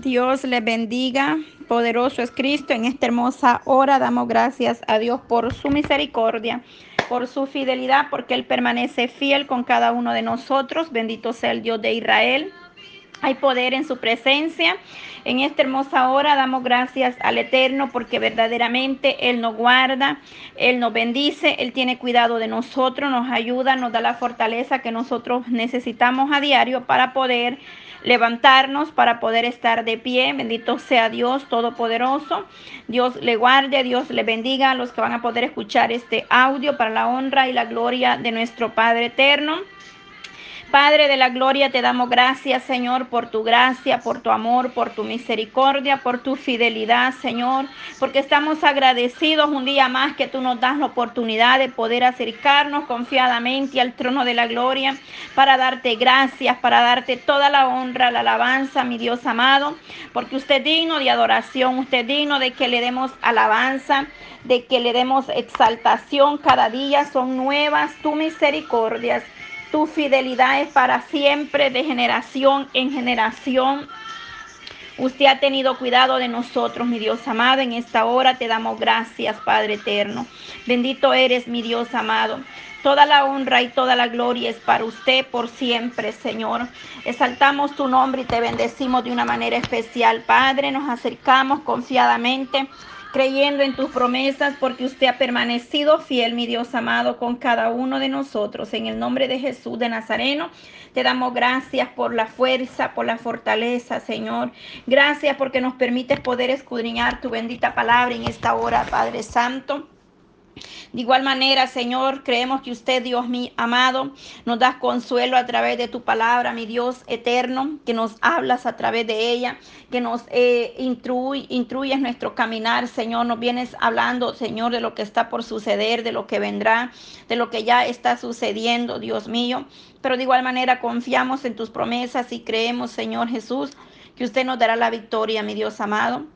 Dios les bendiga. Poderoso es Cristo. En esta hermosa hora damos gracias a Dios por su misericordia, por su fidelidad, porque Él permanece fiel con cada uno de nosotros. Bendito sea el Dios de Israel. Hay poder en su presencia. En esta hermosa hora damos gracias al Eterno porque verdaderamente Él nos guarda, Él nos bendice, Él tiene cuidado de nosotros, nos ayuda, nos da la fortaleza que nosotros necesitamos a diario para poder levantarnos, para poder estar de pie. Bendito sea Dios Todopoderoso. Dios le guarde, Dios le bendiga a los que van a poder escuchar este audio para la honra y la gloria de nuestro Padre Eterno. Padre de la gloria, te damos gracias, Señor, por tu gracia, por tu amor, por tu misericordia, por tu fidelidad, Señor, porque estamos agradecidos un día más que tú nos das la oportunidad de poder acercarnos confiadamente al trono de la gloria para darte gracias, para darte toda la honra, la alabanza, mi Dios amado, porque usted es digno de adoración, usted es digno de que le demos alabanza, de que le demos exaltación cada día, son nuevas tus misericordias. Tu fidelidad es para siempre, de generación en generación. Usted ha tenido cuidado de nosotros, mi Dios amado. En esta hora te damos gracias, Padre eterno. Bendito eres, mi Dios amado. Toda la honra y toda la gloria es para usted por siempre, Señor. Exaltamos tu nombre y te bendecimos de una manera especial, Padre. Nos acercamos confiadamente creyendo en tus promesas, porque usted ha permanecido fiel, mi Dios amado, con cada uno de nosotros. En el nombre de Jesús de Nazareno, te damos gracias por la fuerza, por la fortaleza, Señor. Gracias porque nos permites poder escudriñar tu bendita palabra en esta hora, Padre Santo. De igual manera, Señor, creemos que usted, Dios mi amado, nos das consuelo a través de tu palabra, mi Dios eterno, que nos hablas a través de ella, que nos eh, instruyes nuestro caminar, Señor. Nos vienes hablando, Señor, de lo que está por suceder, de lo que vendrá, de lo que ya está sucediendo, Dios mío. Pero de igual manera confiamos en tus promesas y creemos, Señor Jesús, que usted nos dará la victoria, mi Dios amado.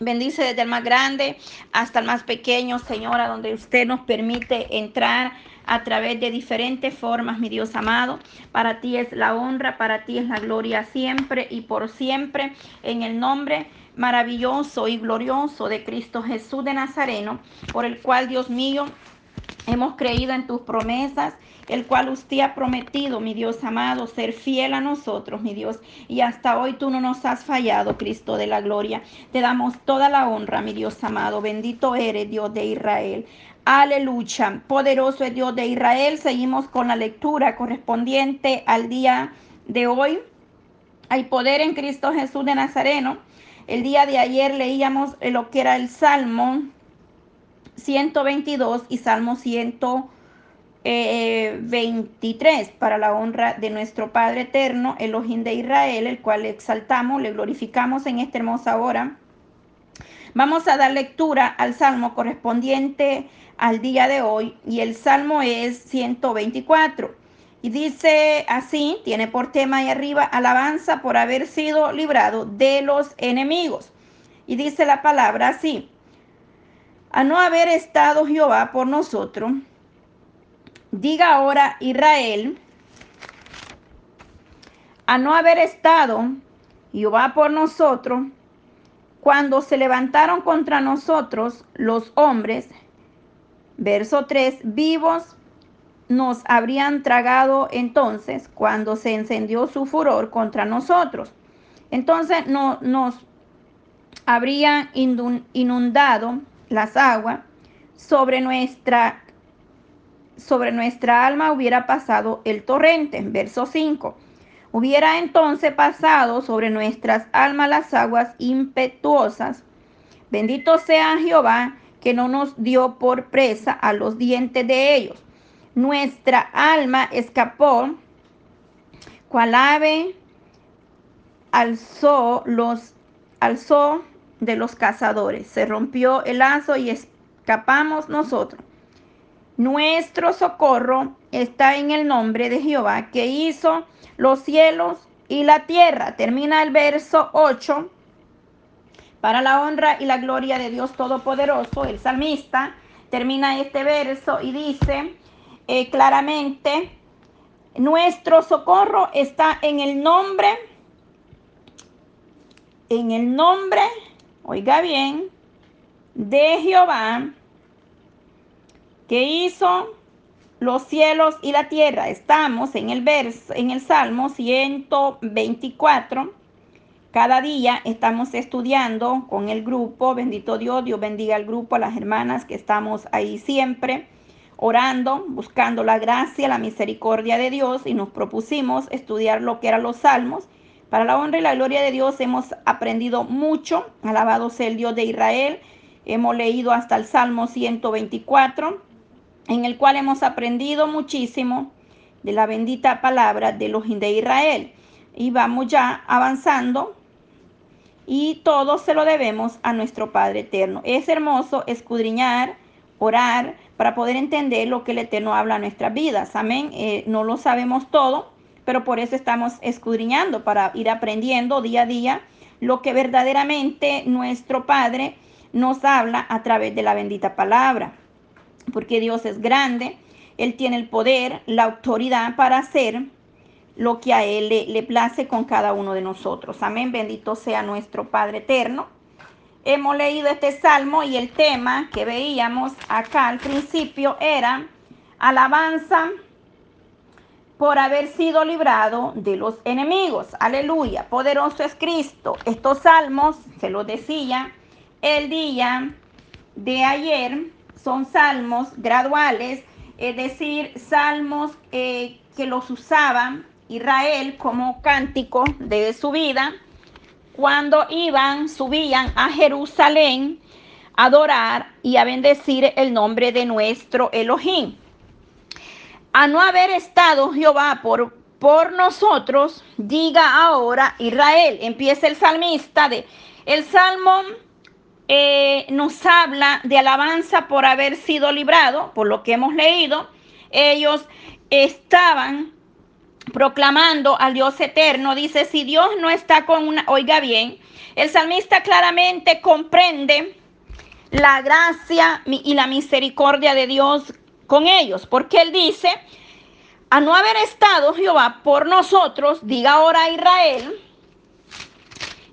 Bendice desde el más grande hasta el más pequeño, Señora, donde usted nos permite entrar a través de diferentes formas, mi Dios amado. Para ti es la honra, para ti es la gloria siempre y por siempre, en el nombre maravilloso y glorioso de Cristo Jesús de Nazareno, por el cual, Dios mío, hemos creído en tus promesas el cual usted ha prometido, mi Dios amado, ser fiel a nosotros, mi Dios. Y hasta hoy tú no nos has fallado, Cristo de la gloria. Te damos toda la honra, mi Dios amado. Bendito eres, Dios de Israel. Aleluya. Poderoso es Dios de Israel. Seguimos con la lectura correspondiente al día de hoy. Hay poder en Cristo Jesús de Nazareno. El día de ayer leíamos lo que era el Salmo 122 y Salmo 123. 23 para la honra de nuestro Padre eterno, Elohim de Israel, el cual le exaltamos, le glorificamos en esta hermosa hora. Vamos a dar lectura al salmo correspondiente al día de hoy y el salmo es 124. Y dice así, tiene por tema ahí arriba, alabanza por haber sido librado de los enemigos. Y dice la palabra así, a no haber estado Jehová por nosotros, Diga ahora Israel, a no haber estado Jehová por nosotros, cuando se levantaron contra nosotros los hombres, verso 3, vivos nos habrían tragado entonces cuando se encendió su furor contra nosotros. Entonces no, nos habrían inundado las aguas sobre nuestra sobre nuestra alma hubiera pasado el torrente. Verso 5. Hubiera entonces pasado sobre nuestras almas las aguas impetuosas. Bendito sea Jehová que no nos dio por presa a los dientes de ellos. Nuestra alma escapó, cual ave alzó los alzó de los cazadores. Se rompió el lazo y escapamos nosotros. Nuestro socorro está en el nombre de Jehová que hizo los cielos y la tierra. Termina el verso 8. Para la honra y la gloria de Dios Todopoderoso, el salmista termina este verso y dice eh, claramente, nuestro socorro está en el nombre en el nombre, oiga bien, de Jehová, que hizo los cielos y la tierra. Estamos en el verso, en el Salmo 124. Cada día estamos estudiando con el grupo. Bendito Dios, Dios bendiga al grupo, a las hermanas que estamos ahí siempre orando, buscando la gracia, la misericordia de Dios y nos propusimos estudiar lo que eran los salmos. Para la honra y la gloria de Dios hemos aprendido mucho. Alabado sea el Dios de Israel. Hemos leído hasta el Salmo 124 en el cual hemos aprendido muchísimo de la bendita palabra de los de Israel. Y vamos ya avanzando y todo se lo debemos a nuestro Padre Eterno. Es hermoso escudriñar, orar, para poder entender lo que el Eterno habla a nuestras vidas. Amén. Eh, no lo sabemos todo, pero por eso estamos escudriñando, para ir aprendiendo día a día lo que verdaderamente nuestro Padre nos habla a través de la bendita palabra porque Dios es grande, Él tiene el poder, la autoridad para hacer lo que a Él le, place con cada uno de nosotros. Amén, bendito sea nuestro Padre eterno. Hemos leído este salmo y el tema que veíamos acá al principio era alabanza por haber sido librado de los enemigos. Aleluya, poderoso es Cristo. Estos salmos, se los decía, el día de ayer son salmos graduales, es decir, salmos eh, que los usaban Israel como cántico de su vida cuando iban, subían a Jerusalén a adorar y a bendecir el nombre de nuestro Elohim. A no haber estado Jehová por, por nosotros, diga ahora Israel. Empieza el salmista de el salmo eh, nos habla de alabanza por haber sido librado, por lo que hemos leído. Ellos estaban proclamando al Dios eterno. Dice, si Dios no está con una, oiga bien, el salmista claramente comprende la gracia y la misericordia de Dios con ellos, porque él dice, a no haber estado Jehová por nosotros, diga ahora Israel,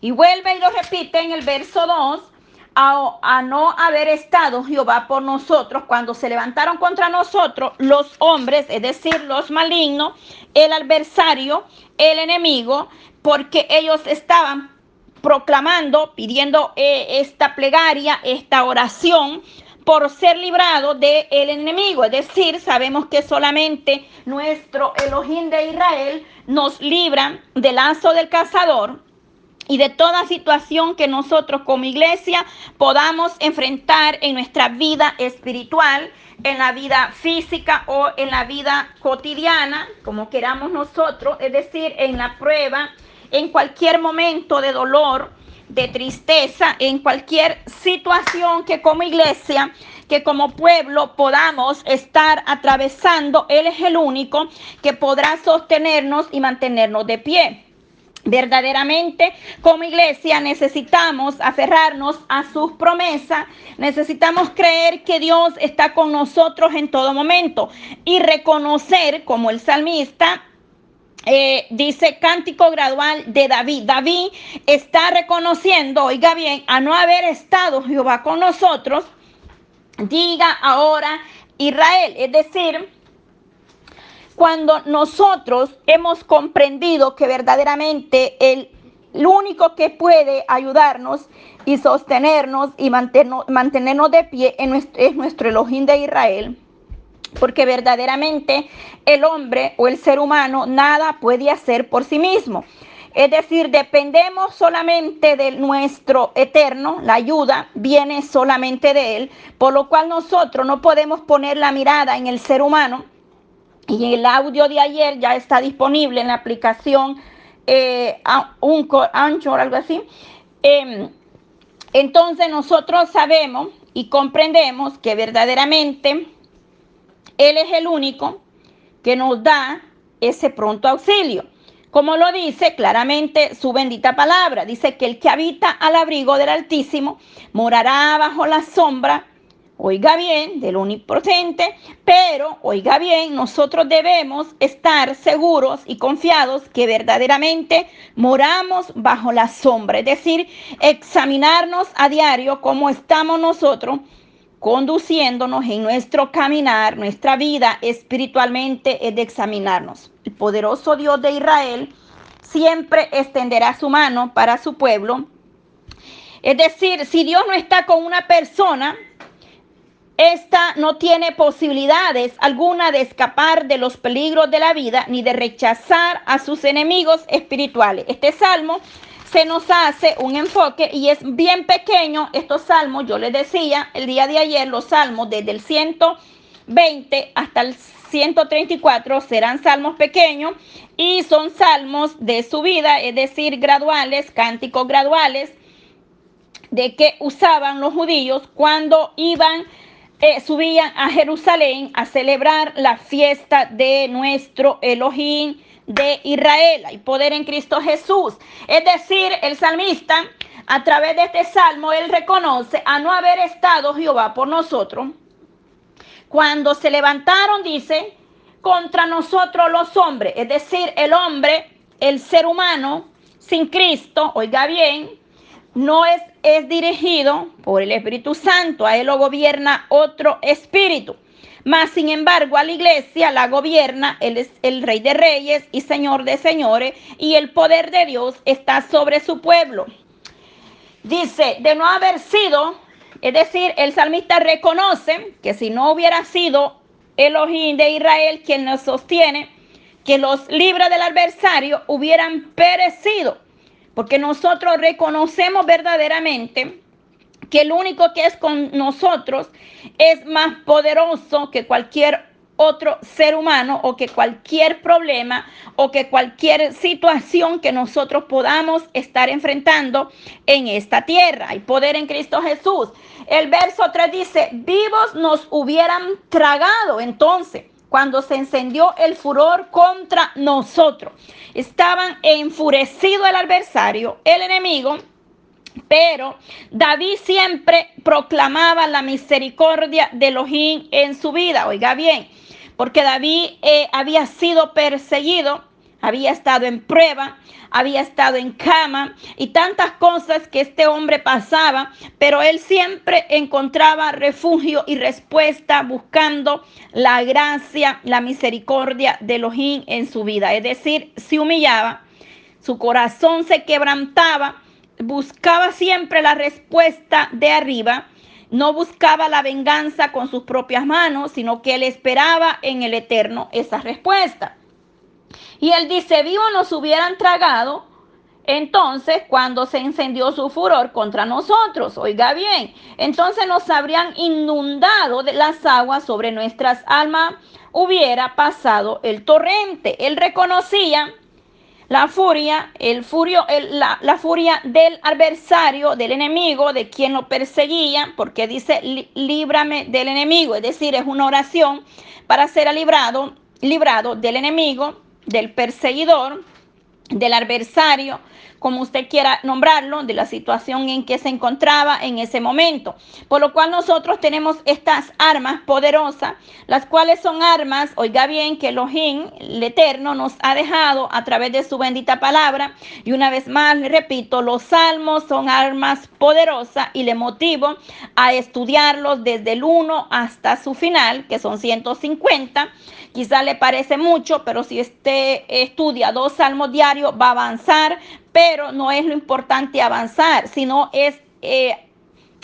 y vuelve y lo repite en el verso 2, a, no haber estado Jehová por nosotros cuando se levantaron contra nosotros los hombres, es decir, los malignos, el adversario, el enemigo, porque ellos estaban proclamando, pidiendo eh, esta plegaria, esta oración por ser librado del el enemigo. Es decir, sabemos que solamente nuestro Elohim de Israel nos libra del lazo del cazador y de toda situación que nosotros como iglesia podamos enfrentar en nuestra vida espiritual, en la vida física o en la vida cotidiana, como queramos nosotros, es decir, en la prueba, en cualquier momento de dolor, de tristeza, en cualquier situación que como iglesia, que como pueblo podamos estar atravesando, Él es el único que podrá sostenernos y mantenernos de pie. Verdaderamente, como iglesia, necesitamos aferrarnos a sus promesas, necesitamos creer que Dios está con nosotros en todo momento y reconocer, como el salmista eh, dice cántico gradual de David. David está reconociendo, oiga bien, a no haber estado Jehová con nosotros, diga ahora Israel, es decir, cuando nosotros hemos comprendido que verdaderamente el, único que puede ayudarnos y sostenernos y mantenernos, mantenernos de pie es nuestro, es nuestro Elohim de Israel. Porque verdaderamente el hombre o el ser humano nada puede hacer por sí mismo. Es decir, dependemos solamente de nuestro eterno, la ayuda viene solamente de Él, por lo cual nosotros no podemos poner la mirada en el ser humano, y el audio de ayer ya está disponible en la aplicación eh, Anchor, algo así. Em, entonces nosotros sabemos y comprendemos que verdaderamente Él es el único que nos da ese pronto auxilio. Como lo dice claramente su bendita palabra, dice que el que habita al abrigo del Altísimo morará bajo la sombra oiga bien, del omnipotente, pero oiga bien, nosotros debemos estar seguros y confiados que verdaderamente moramos bajo la sombra, es decir, examinarnos a diario cómo estamos nosotros conduciéndonos en nuestro caminar, nuestra vida espiritualmente es de examinarnos. El poderoso Dios de Israel siempre extenderá su mano para su pueblo. Es decir, si Dios no está con una persona, esta no tiene posibilidades alguna de escapar de los peligros de la vida ni de rechazar a sus enemigos espirituales. Este salmo se nos hace un enfoque y es bien pequeño estos salmos. Yo les decía el día de ayer, los salmos desde el 120 hasta el 134 serán salmos pequeños y son salmos de subida, es decir, graduales, cánticos graduales, de que usaban los judíos cuando iban eh, subían a Jerusalén a celebrar la fiesta de nuestro Elohim de Israel. Hay poder en Cristo Jesús. Es decir, el salmista, a través de este salmo, él reconoce a no haber estado Jehová por nosotros. Cuando se levantaron, dice, contra nosotros los hombres, es decir, el hombre, el ser humano, sin Cristo, oiga bien, no es, es dirigido por el Espíritu Santo, a él lo gobierna otro espíritu. Mas, sin embargo, a la iglesia la gobierna, él es el rey de reyes y señor de señores, y el poder de Dios está sobre su pueblo. Dice, de no haber sido, es decir, el salmista reconoce que si no hubiera sido Elohim de Israel quien nos sostiene, que los libros del adversario hubieran perecido porque nosotros reconocemos verdaderamente que el único que es con nosotros es más poderoso que cualquier otro ser humano o que cualquier problema o que cualquier situación que nosotros podamos estar enfrentando en esta tierra. Hay poder en Cristo Jesús. El verso 3 dice, vivos nos hubieran tragado entonces cuando se encendió el furor contra nosotros. Estaban enfurecido el adversario, el enemigo, pero David siempre proclamaba la misericordia de Elohim en su vida. Oiga bien, porque David eh, había sido perseguido había estado en prueba, había estado en cama y tantas cosas que este hombre pasaba, pero él siempre encontraba refugio y respuesta buscando la gracia, la misericordia de Elohim en su vida. Es decir, se humillaba, su corazón se quebrantaba, buscaba siempre la respuesta de arriba. No buscaba la venganza con sus propias manos, sino que él esperaba en el eterno esa respuesta. Y él dice, vivo nos hubieran tragado. Entonces, cuando se encendió su furor contra nosotros, oiga bien, entonces nos habrían inundado de las aguas sobre nuestras almas, hubiera pasado el torrente. Él reconocía la furia, el furio, la, la, furia del adversario, del enemigo, de quien lo perseguía, porque dice, líbrame del enemigo, es decir, es una oración para ser librado, librado del enemigo del perseguidor, del adversario, como usted quiera nombrarlo, de la situación en que se encontraba en ese momento. Por lo cual nosotros tenemos estas armas poderosas, las cuales son armas, oiga bien, que Elohim, el Eterno, nos ha dejado a través de su bendita palabra. Y una vez más, le repito, los salmos son armas poderosas y le motivo a estudiarlos desde el 1 hasta su final, que son 150 Quizá le parece mucho, pero si usted estudia dos salmos diarios va a avanzar, pero no es lo importante avanzar, sino es eh,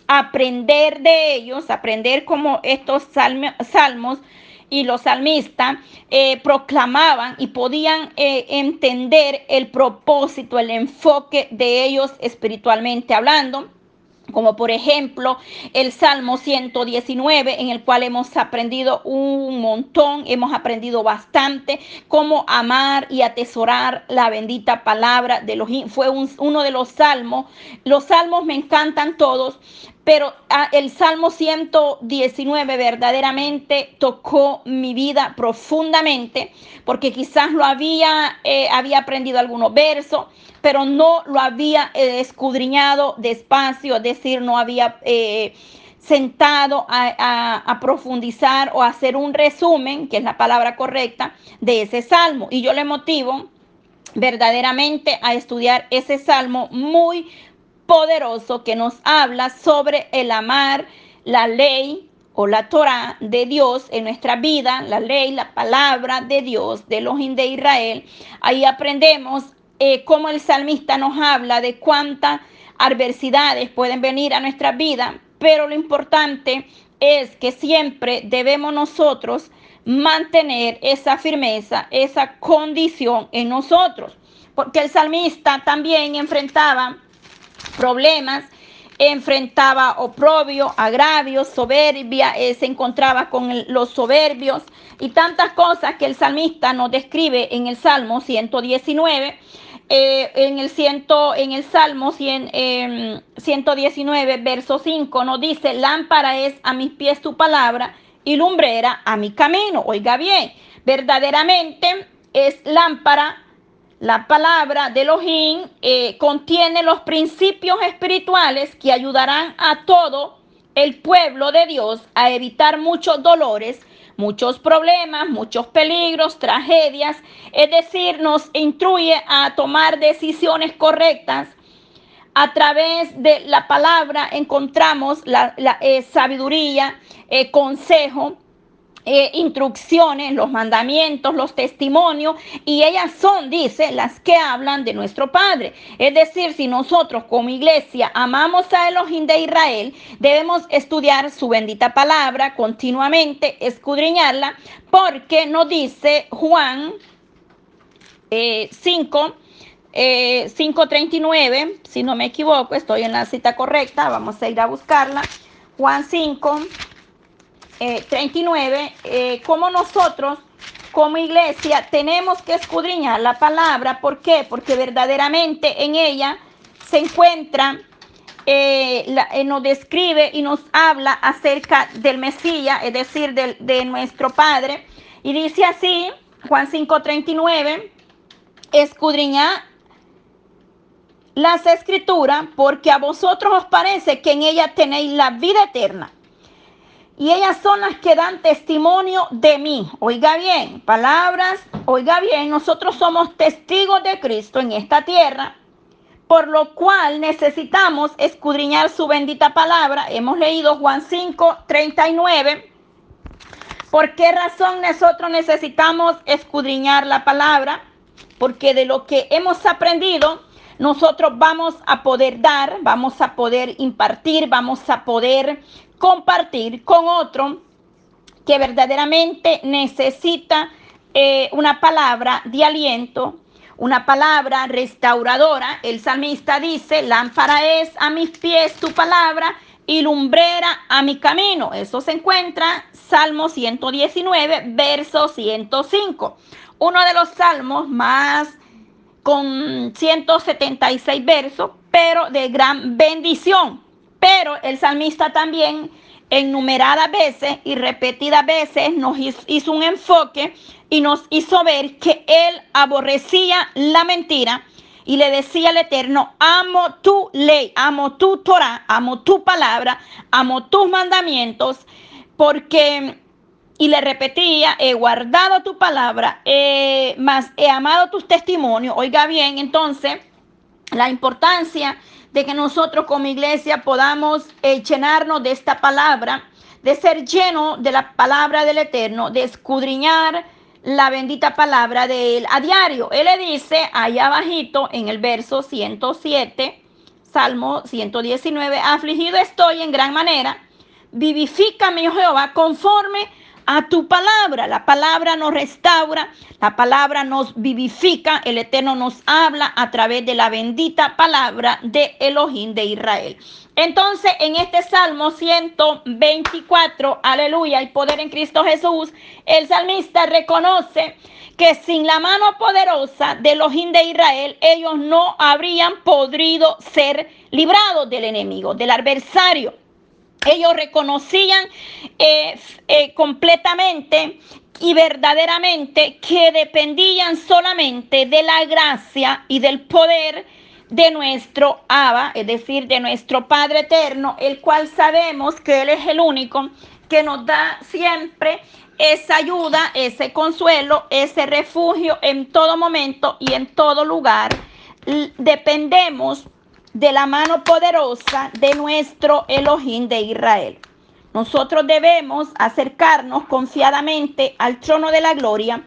aprender de ellos, aprender como estos salmos y los salmistas eh, proclamaban y podían eh, entender el propósito, el enfoque de ellos espiritualmente hablando como por ejemplo el Salmo 119, en el cual hemos aprendido un montón, hemos aprendido bastante cómo amar y atesorar la bendita palabra de los fue uno de los salmos. Los salmos me encantan todos, pero ah, el Salmo 119 verdaderamente tocó mi vida profundamente, porque quizás lo había, eh, había aprendido algunos versos, pero no lo había eh, escudriñado despacio, es decir, no había... Eh, sentado a, profundizar o hacer un resumen, que es la palabra correcta, de ese salmo. Y yo le motivo verdaderamente a estudiar ese salmo muy poderoso que nos habla sobre el amar la ley o la Torah de Dios en nuestra vida, la ley, la palabra de Dios, de los de Israel. Ahí aprendemos eh, cómo el salmista nos habla de cuántas adversidades pueden venir a nuestra vida, pero lo importante es que siempre debemos nosotros mantener esa firmeza, esa condición en nosotros, porque el salmista también enfrentaba problemas enfrentaba oprobio, agravios, soberbia, eh, se encontraba con los soberbios y tantas cosas que el salmista nos describe en el Salmo 119. Eh, en, el ciento, en el Salmo 119, em, verso 5, nos dice, lámpara es a mis pies tu palabra y lumbrera a mi camino. Oiga bien, verdaderamente es lámpara la palabra de Elohim eh, contiene los principios espirituales que ayudarán a todo el pueblo de Dios a evitar muchos dolores, muchos problemas, muchos peligros, tragedias. Es decir, nos instruye a tomar decisiones correctas. A través de la palabra encontramos la, eh, sabiduría, eh, consejo, eh, instrucciones, los mandamientos, los testimonios, y ellas son, dice, las que hablan de nuestro Padre. Es decir, si nosotros como iglesia amamos a Elohim de Israel, debemos estudiar su bendita palabra continuamente, escudriñarla, porque nos dice Juan 5. Eh, 5.39, eh, si no me equivoco, estoy en la cita correcta, vamos a ir a buscarla. Juan 5, 39, eh, eh, como nosotros como iglesia tenemos que escudriñar la palabra. ¿Por qué? Porque verdaderamente en ella se encuentra, eh, nos describe y nos habla acerca del Mesías, es decir, de, nuestro Padre. Y dice así, Juan 5:39, escudriñar las escrituras porque a vosotros os parece que en ella tenéis la vida eterna y ellas son las que dan testimonio de mí. Oiga bien, palabras, oiga bien, nosotros somos testigos de Cristo en esta tierra, por lo cual necesitamos escudriñar su bendita palabra. Hemos leído Juan 5, 39. ¿Por qué razón nosotros necesitamos escudriñar la palabra? Porque de lo que hemos aprendido, nosotros vamos a poder dar, vamos a poder impartir, vamos a poder compartir con otro que verdaderamente necesita eh, una palabra de aliento, una palabra restauradora. El salmista dice, lámpara es a mis pies tu palabra y lumbrera a mi camino. Eso se encuentra Salmo 119, verso 105. Uno de los salmos más con 176 versos, pero de gran bendición. Pero el salmista también enumeradas veces y repetidas veces nos hizo un enfoque y nos hizo ver que él aborrecía la mentira y le decía al Eterno, amo tu ley, amo tu Torah, amo tu palabra, amo tus mandamientos, porque, y le repetía, he guardado tu palabra, más he amado tus testimonios. Oiga bien, entonces, la importancia de que nosotros como iglesia podamos eh, llenarnos de esta palabra, de ser lleno de la palabra del Eterno, de escudriñar la bendita palabra de Él a diario. Él le dice allá abajito en el verso 107, Salmo 119, afligido estoy en gran manera, vivifícame, Jehová, conforme a tu palabra. La palabra nos restaura, la palabra nos vivifica, el Eterno nos habla a través de la bendita palabra de Elohim de Israel. Entonces, en este Salmo 124, aleluya, y poder en Cristo Jesús, el salmista reconoce que sin la mano poderosa de Elohim de Israel, ellos no habrían podido ser librados del enemigo, del adversario. Ellos reconocían eh, eh, completamente y verdaderamente que dependían solamente de la gracia y del poder de nuestro Abba, es decir, de nuestro Padre Eterno, el cual sabemos que Él es el único que nos da siempre esa ayuda, ese consuelo, ese refugio en todo momento y en todo lugar. Dependemos de la mano poderosa de nuestro Elohim de Israel. Nosotros debemos acercarnos confiadamente al trono de la gloria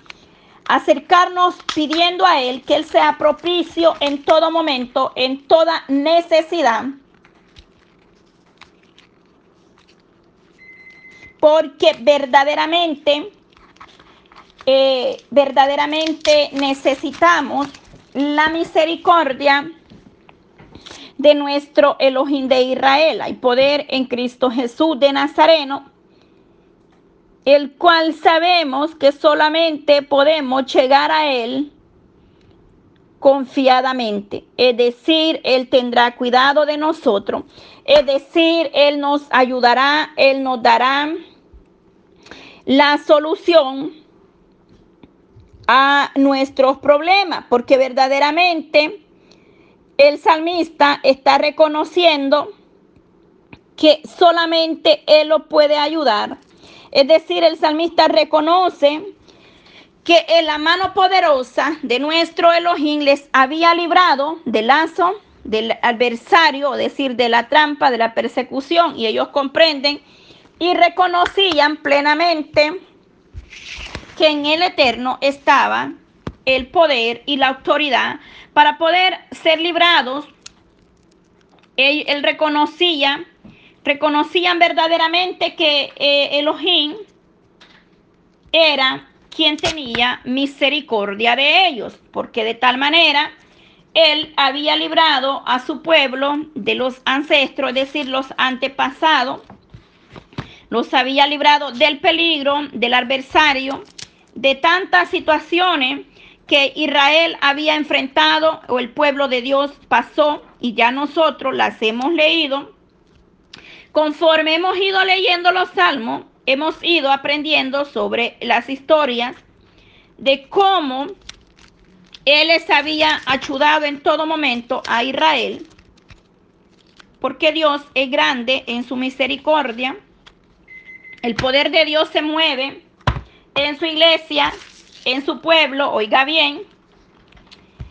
acercarnos pidiendo a Él que Él sea propicio en todo momento, en toda necesidad. Porque verdaderamente, eh, verdaderamente necesitamos la misericordia de nuestro Elohim de Israel. Hay poder en Cristo Jesús de Nazareno el cual sabemos que solamente podemos llegar a Él confiadamente. Es decir, Él tendrá cuidado de nosotros. Es decir, Él nos ayudará, Él nos dará la solución a nuestros problemas, porque verdaderamente el salmista está reconociendo que solamente Él lo puede ayudar. Es decir, el salmista reconoce que en la mano poderosa de nuestro Elohim les había librado del lazo del adversario, es decir, de la trampa, de la persecución, y ellos comprenden y reconocían plenamente que en el Eterno estaba el poder y la autoridad para poder ser librados. Él, reconocía reconocían verdaderamente que eh, Elohim era quien tenía misericordia de ellos, porque de tal manera él había librado a su pueblo de los ancestros, es decir, los antepasados, los había librado del peligro, del adversario, de tantas situaciones que Israel había enfrentado o el pueblo de Dios pasó y ya nosotros las hemos leído Conforme hemos ido leyendo los salmos, hemos ido aprendiendo sobre las historias de cómo Él les había ayudado en todo momento a Israel, porque Dios es grande en su misericordia. El poder de Dios se mueve en su iglesia, en su pueblo, oiga bien.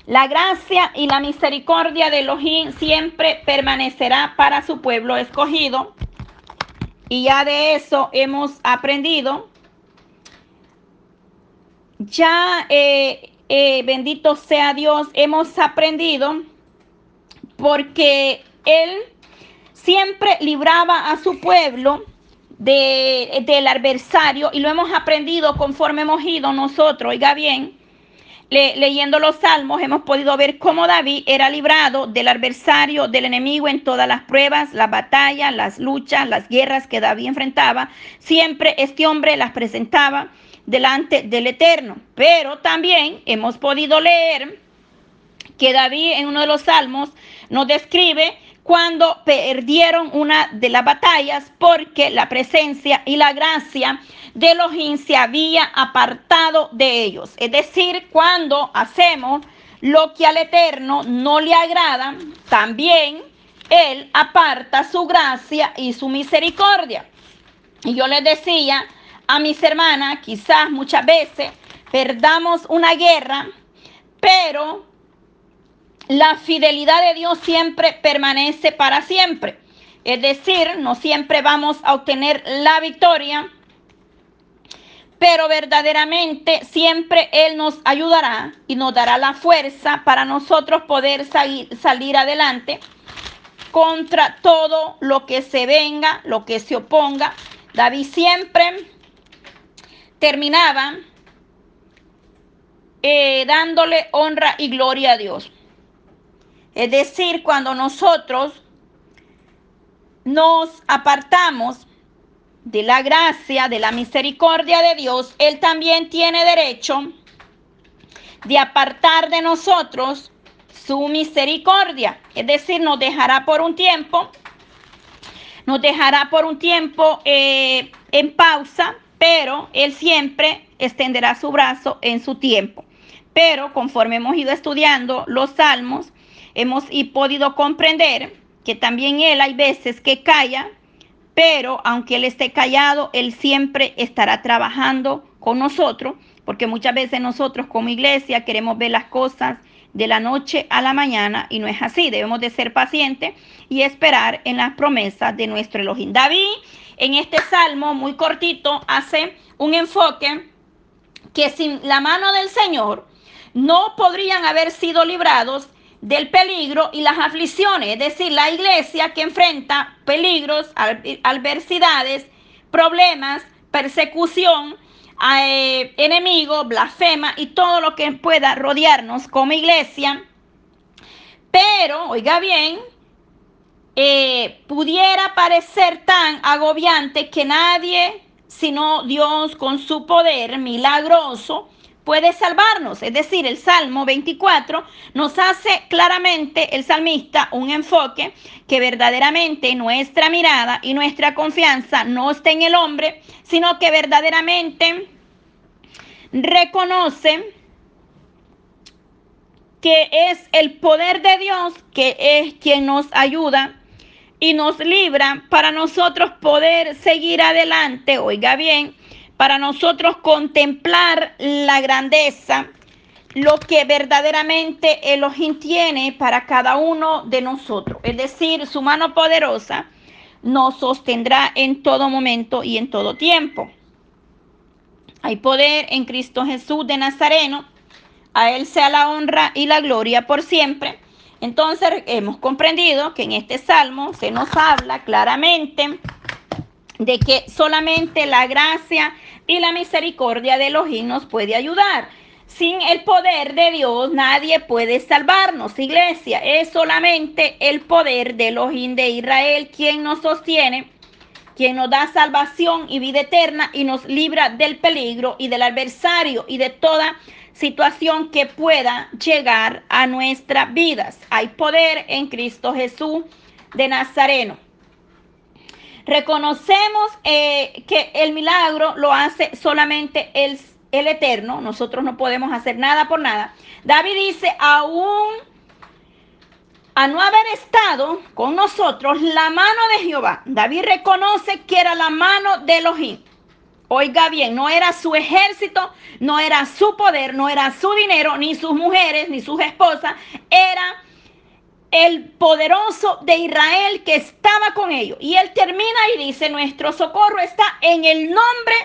La gracia y la misericordia de Elohim siempre permanecerá para su pueblo escogido. Y ya de eso hemos aprendido. Ya, eh, eh, bendito sea Dios, hemos aprendido porque Él siempre libraba a su pueblo de, del adversario y lo hemos aprendido conforme hemos ido nosotros, oiga bien, leyendo los salmos hemos podido ver cómo David era librado del adversario, del enemigo en todas las pruebas, las batallas, las luchas, las guerras que David enfrentaba. Siempre este hombre las presentaba delante del Eterno. Pero también hemos podido leer que David en uno de los salmos nos describe cuando perdieron una de las batallas porque la presencia y la gracia de Elohim se había apartado de ellos. Es decir, cuando hacemos lo que al Eterno no le agrada, también Él aparta su gracia y su misericordia. Y yo les decía a mis hermanas, quizás muchas veces perdamos una guerra, pero la fidelidad de Dios siempre permanece para siempre. Es decir, no siempre vamos a obtener la victoria, pero verdaderamente siempre Él nos ayudará y nos dará la fuerza para nosotros poder salir, adelante contra todo lo que se venga, lo que se oponga. David siempre terminaba eh, dándole honra y gloria a Dios. Es decir, cuando nosotros nos apartamos de la gracia, de la misericordia de Dios, Él también tiene derecho de apartar de nosotros su misericordia. Es decir, nos dejará por un tiempo, nos dejará por un tiempo eh, en pausa, pero Él siempre extenderá su brazo en su tiempo. Pero conforme hemos ido estudiando los salmos, hemos y podido comprender que también Él hay veces que calla, pero aunque Él esté callado, Él siempre estará trabajando con nosotros, porque muchas veces nosotros como iglesia queremos ver las cosas de la noche a la mañana y no es así. Debemos de ser pacientes y esperar en las promesas de nuestro Elohim. David en este salmo muy cortito hace un enfoque que sin la mano del Señor no podrían haber sido librados del peligro y las aflicciones, es decir, la iglesia que enfrenta peligros, adversidades, problemas, persecución, eh, enemigos, blasfema y todo lo que pueda rodearnos como iglesia. Pero, oiga bien, eh, pudiera parecer tan agobiante que nadie, sino Dios con su poder milagroso, puede salvarnos. Es decir, el Salmo 24 nos hace claramente el salmista un enfoque que verdaderamente nuestra mirada y nuestra confianza no está en el hombre, sino que verdaderamente reconoce que es el poder de Dios que es quien nos ayuda y nos libra para nosotros poder seguir adelante. Oiga bien, para nosotros contemplar la grandeza, lo que verdaderamente Elohim tiene para cada uno de nosotros. Es decir, su mano poderosa nos sostendrá en todo momento y en todo tiempo. Hay poder en Cristo Jesús de Nazareno. A Él sea la honra y la gloria por siempre. Entonces hemos comprendido que en este salmo se nos habla claramente de que solamente la gracia y la misericordia de Elohim nos puede ayudar. Sin el poder de Dios nadie puede salvarnos, iglesia. Es solamente el poder de Elohim de Israel quien nos sostiene, quien nos da salvación y vida eterna y nos libra del peligro y del adversario y de toda situación que pueda llegar a nuestras vidas. Hay poder en Cristo Jesús de Nazareno. Reconocemos eh, que el milagro lo hace solamente el, el eterno. Nosotros no podemos hacer nada por nada. David dice, aún a no haber estado con nosotros la mano de Jehová. David reconoce que era la mano de Elohim. Oiga bien, no era su ejército, no era su poder, no era su dinero, ni sus mujeres, ni sus esposas. Era el poderoso de Israel que estaba con ellos. Y él termina y dice, nuestro socorro está en el nombre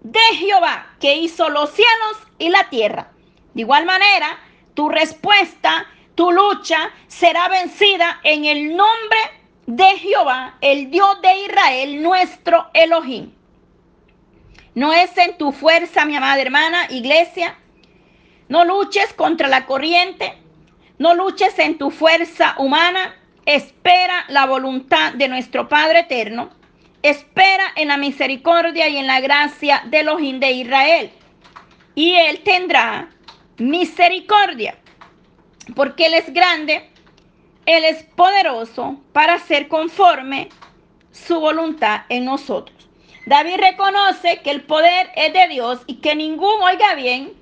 de Jehová, que hizo los cielos y la tierra. De igual manera, tu respuesta, tu lucha será vencida en el nombre de Jehová, el Dios de Israel, nuestro Elohim. No es en tu fuerza, mi amada hermana, iglesia. No luches contra la corriente. No luches en tu fuerza humana. Espera la voluntad de nuestro Padre eterno. Espera en la misericordia y en la gracia de los de Israel. Y Él tendrá misericordia. Porque Él es grande. Él es poderoso para hacer conforme su voluntad en nosotros. David reconoce que el poder es de Dios y que ningún, oiga bien,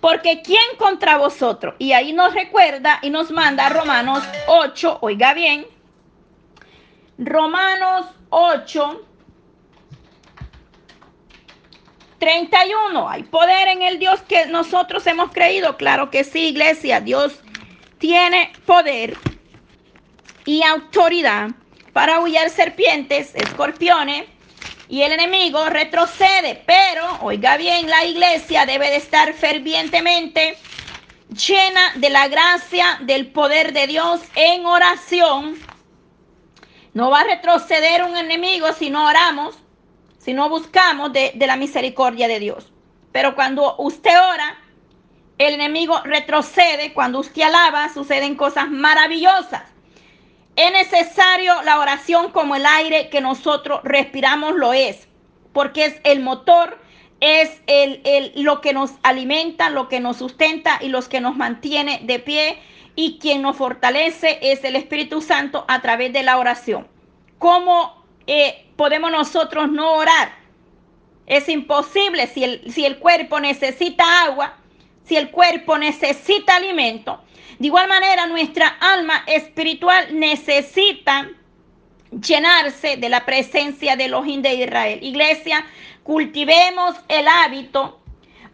porque ¿quién contra vosotros? Y ahí nos recuerda y nos manda Romanos 8, oiga bien, Romanos 8, 31. Hay poder en el Dios que nosotros hemos creído. Claro que sí, iglesia. Dios tiene poder y autoridad para huir serpientes, escorpiones y el enemigo retrocede. Pero, oiga bien, la iglesia debe de estar fervientemente llena de la gracia, del poder de Dios en oración. No va a retroceder un enemigo si no oramos, si no buscamos de, la misericordia de Dios. Pero cuando usted ora, el enemigo retrocede. Cuando usted alaba, suceden cosas maravillosas. Es necesario la oración como el aire que nosotros respiramos lo es, porque es el motor, es el, lo que nos alimenta, lo que nos sustenta y los que nos mantiene de pie y quien nos fortalece es el Espíritu Santo a través de la oración. ¿Cómo eh, podemos nosotros no orar? Es imposible si el, si el cuerpo necesita agua, si el cuerpo necesita alimento, De igual manera, nuestra alma espiritual necesita llenarse de la presencia de los de Israel. Iglesia, cultivemos el hábito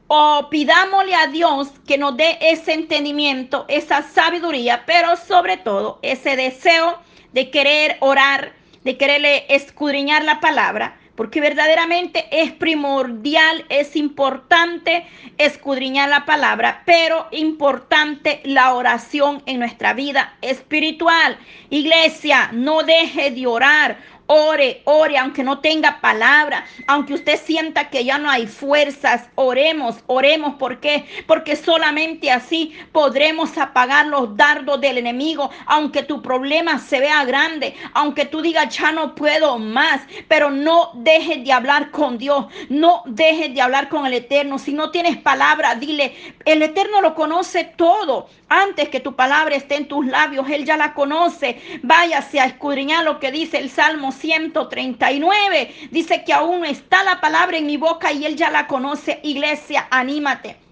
o pidámosle a Dios que nos dé ese entendimiento, esa sabiduría, pero sobre todo ese deseo de querer orar, de querer escudriñar la palabra porque verdaderamente es primordial, es importante escudriñar la palabra, pero importante la oración en nuestra vida espiritual. Iglesia, no deje de orar. Ore, ore, aunque no tenga palabra, aunque usted sienta que ya no hay fuerzas, oremos, oremos. ¿Por qué? Porque solamente así podremos apagar los dardos del enemigo, aunque tu problema se vea grande, aunque tú digas ya no puedo más, pero no dejes de hablar con Dios, no dejes de hablar con el Eterno. Si no tienes palabra, dile, el Eterno lo conoce todo. Antes que tu palabra esté en tus labios, Él ya la conoce. Váyase a escudriñar lo que dice el Salmo 139. Dice que aún está la palabra en mi boca y Él ya la conoce. Iglesia, anímate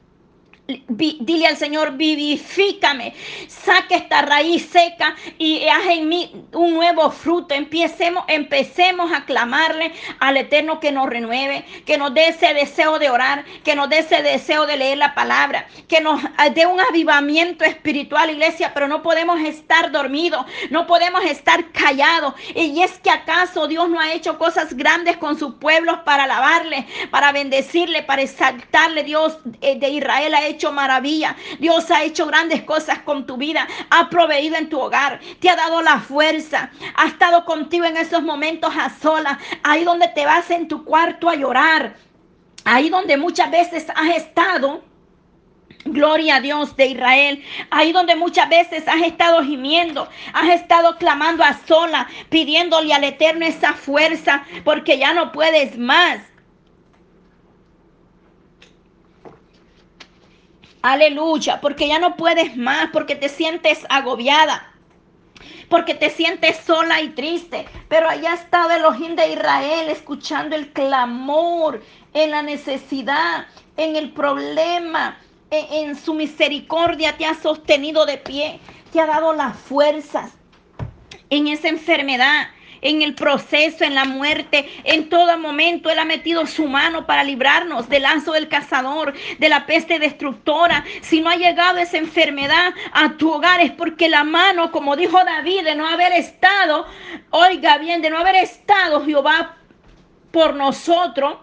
dile al Señor, vivifícame, saque esta raíz seca y haz en mí un nuevo fruto. Empecemos, empecemos a clamarle al Eterno que nos renueve, que nos dé ese deseo de orar, que nos dé ese deseo de leer la palabra, que nos dé un avivamiento espiritual, iglesia, pero no podemos estar dormidos, no podemos estar callados. Y es que acaso Dios no ha hecho cosas grandes con sus pueblos para alabarle, para bendecirle, para exaltarle. Dios eh, de Israel ha hecho maravilla. Dios ha hecho grandes cosas con tu vida. Ha proveído en tu hogar. Te ha dado la fuerza. Ha estado contigo en esos momentos a solas. Ahí donde te vas en tu cuarto a llorar. Ahí donde muchas veces has estado. Gloria a Dios de Israel. Ahí donde muchas veces has estado gimiendo, has estado clamando a sola, pidiéndole al Eterno esa fuerza, porque ya no puedes más. Aleluya, porque ya no puedes más, porque te sientes agobiada porque te sientes sola y triste. Pero allá está el Elohim de Israel escuchando el clamor en la necesidad, en el problema, en, en, su misericordia te ha sostenido de pie, te ha dado las fuerzas en esa enfermedad en el proceso, en la muerte, en todo momento. Él ha metido su mano para librarnos del lazo del cazador, de la peste destructora. Si no ha llegado esa enfermedad a tu hogar es porque la mano, como dijo David, de no haber estado, oiga bien, de no haber estado Jehová por nosotros,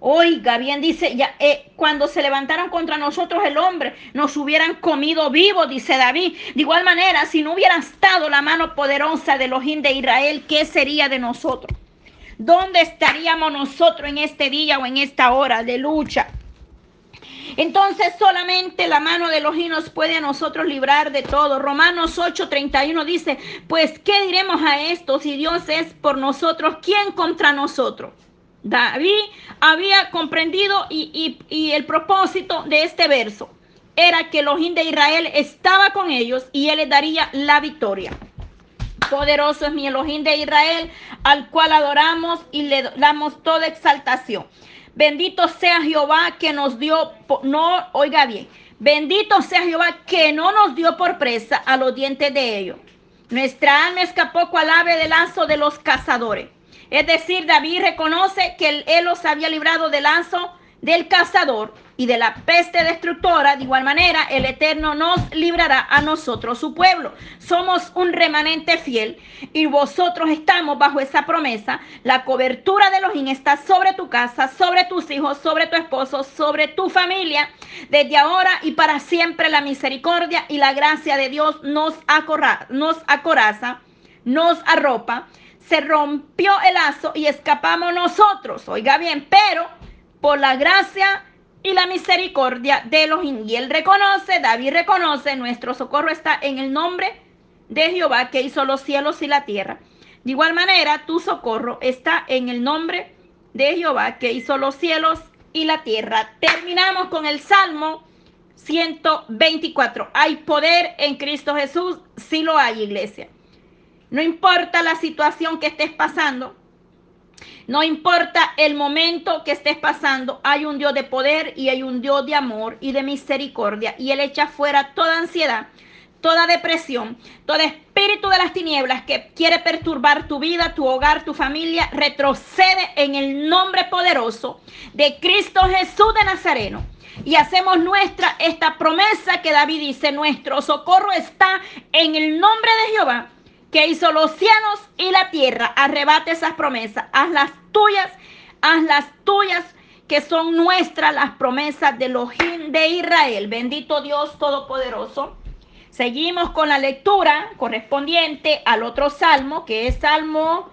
Oiga, bien dice, ya, eh, cuando se levantaron contra nosotros el hombre, nos hubieran comido vivos, dice David. De igual manera, si no hubiera estado la mano poderosa de los de Israel, ¿qué sería de nosotros? ¿Dónde estaríamos nosotros en este día o en esta hora de lucha? Entonces solamente la mano de los nos puede a nosotros librar de todo. Romanos 8:31 dice, pues ¿qué diremos a esto si Dios es por nosotros? ¿Quién contra nosotros? David había comprendido y, el propósito de este verso era que el Ojín de Israel estaba con ellos y él les daría la victoria. Poderoso es mi Elohim de Israel, al cual adoramos y le damos toda exaltación. Bendito sea Jehová que nos dio, no, oiga bien, bendito sea Jehová que no nos dio por presa a los dientes de ellos. Nuestra alma escapó cual ave del lazo de los cazadores. Es decir, David reconoce que él los había librado del lazo del cazador y de la peste destructora. De igual manera, el Eterno nos librará a nosotros, su pueblo. Somos un remanente fiel y vosotros estamos bajo esa promesa. La cobertura de los está sobre tu casa, sobre tus hijos, sobre tu esposo, sobre tu familia. Desde ahora y para siempre la misericordia y la gracia de Dios nos, nos acoraza, nos arropa se rompió el lazo y escapamos nosotros. Oiga bien, pero por la gracia y la misericordia de los Y él reconoce, David reconoce, nuestro socorro está en el nombre de Jehová que hizo los cielos y la tierra. De igual manera, tu socorro está en el nombre de Jehová que hizo los cielos y la tierra. Terminamos con el Salmo 124. Hay poder en Cristo Jesús, sí lo hay, iglesia. No importa la situación que estés pasando. No importa el momento que estés pasando, hay un Dios de poder y hay un Dios de amor y de misericordia. Y Él echa fuera toda ansiedad, toda depresión, todo espíritu de las tinieblas que quiere perturbar tu vida, tu hogar, tu familia, retrocede en el nombre poderoso de Cristo Jesús de Nazareno. Y hacemos nuestra esta promesa que David dice, nuestro socorro está en el nombre de Jehová, que hizo los cielos y la tierra. Arrebate esas promesas, haz las tuyas, haz las tuyas que son nuestras las promesas de los de Israel. Bendito Dios Todopoderoso. Seguimos con la lectura correspondiente al otro salmo, que es Salmo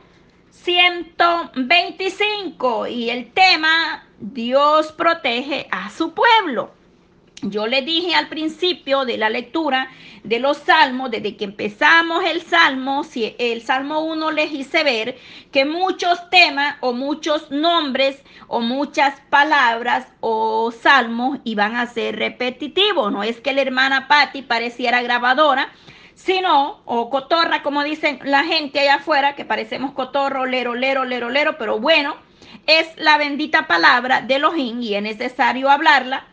125. Y el tema, Dios protege a su pueblo. Yo le dije al principio de la lectura de los salmos, desde que empezamos el salmo, si el salmo 1 les hice ver que muchos temas o muchos nombres o muchas palabras o salmos iban a ser repetitivos. No es que la hermana Patti pareciera grabadora, sino, o cotorra, como dicen la gente allá afuera, que parecemos cotorro, lero, lero, lero, lero, pero bueno, es la bendita palabra de Elohim y es necesario hablarla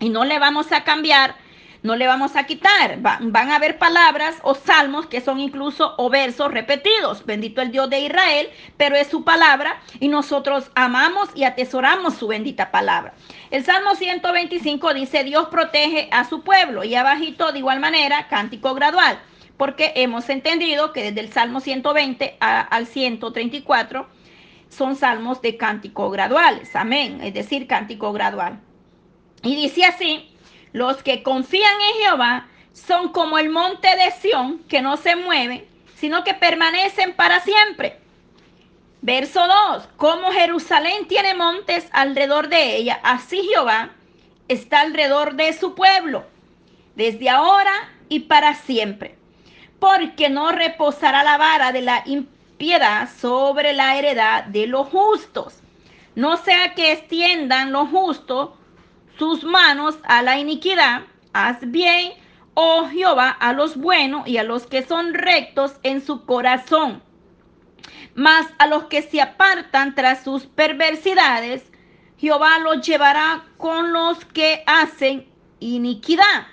y no le vamos a cambiar, no le vamos a quitar. van a haber palabras o salmos que son incluso o versos repetidos. Bendito el Dios de Israel, pero es su palabra y nosotros amamos y atesoramos su bendita palabra. El Salmo 125 dice, Dios protege a su pueblo y abajito de igual manera, cántico gradual, porque hemos entendido que desde el Salmo 120 al 134 son salmos de cántico graduales. Amén, es decir, cántico gradual. Y dice así, los que confían en Jehová son como el monte de Sión, que no se mueve, sino que permanecen para siempre. Verso 2, como Jerusalén tiene montes alrededor de ella, así Jehová está alrededor de su pueblo, desde ahora y para siempre. Porque no reposará la vara de la impiedad sobre la heredad de los justos. No sea que extiendan los justos sus manos a la iniquidad, haz bien, oh Jehová, a los buenos y a los que son rectos en su corazón. Mas a los que se apartan tras sus perversidades, Jehová los llevará con los que hacen iniquidad.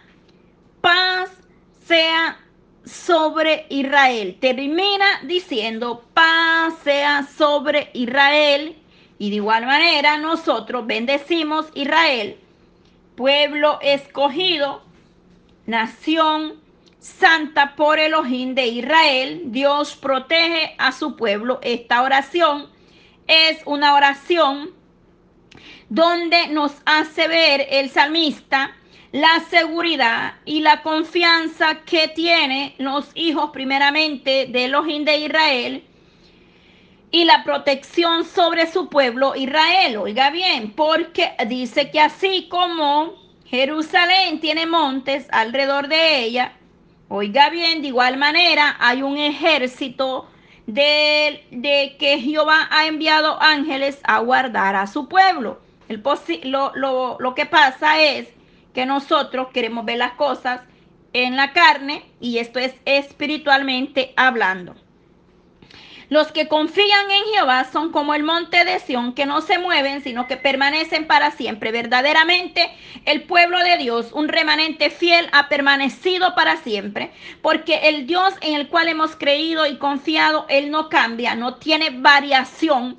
Paz sea sobre Israel. Termina diciendo, paz sea sobre Israel. Y de igual manera nosotros bendecimos Israel pueblo escogido, nación santa por Elohim de Israel. Dios protege a su pueblo. Esta oración es una oración donde nos hace ver el salmista la seguridad y la confianza que tienen los hijos primeramente de Elohim de Israel y la protección sobre su pueblo Israel. Oiga bien, porque dice que así como Jerusalén tiene montes alrededor de ella, oiga bien, de igual manera hay un ejército de, de que Jehová ha enviado ángeles a guardar a su pueblo. El lo, lo, lo que pasa es que nosotros queremos ver las cosas en la carne y esto es espiritualmente hablando. Los que confían en Jehová son como el monte de Sión, que no se mueven, sino que permanecen para siempre. Verdaderamente, el pueblo de Dios, un remanente fiel, ha permanecido para siempre, porque el Dios en el cual hemos creído y confiado, Él no cambia, no tiene variación.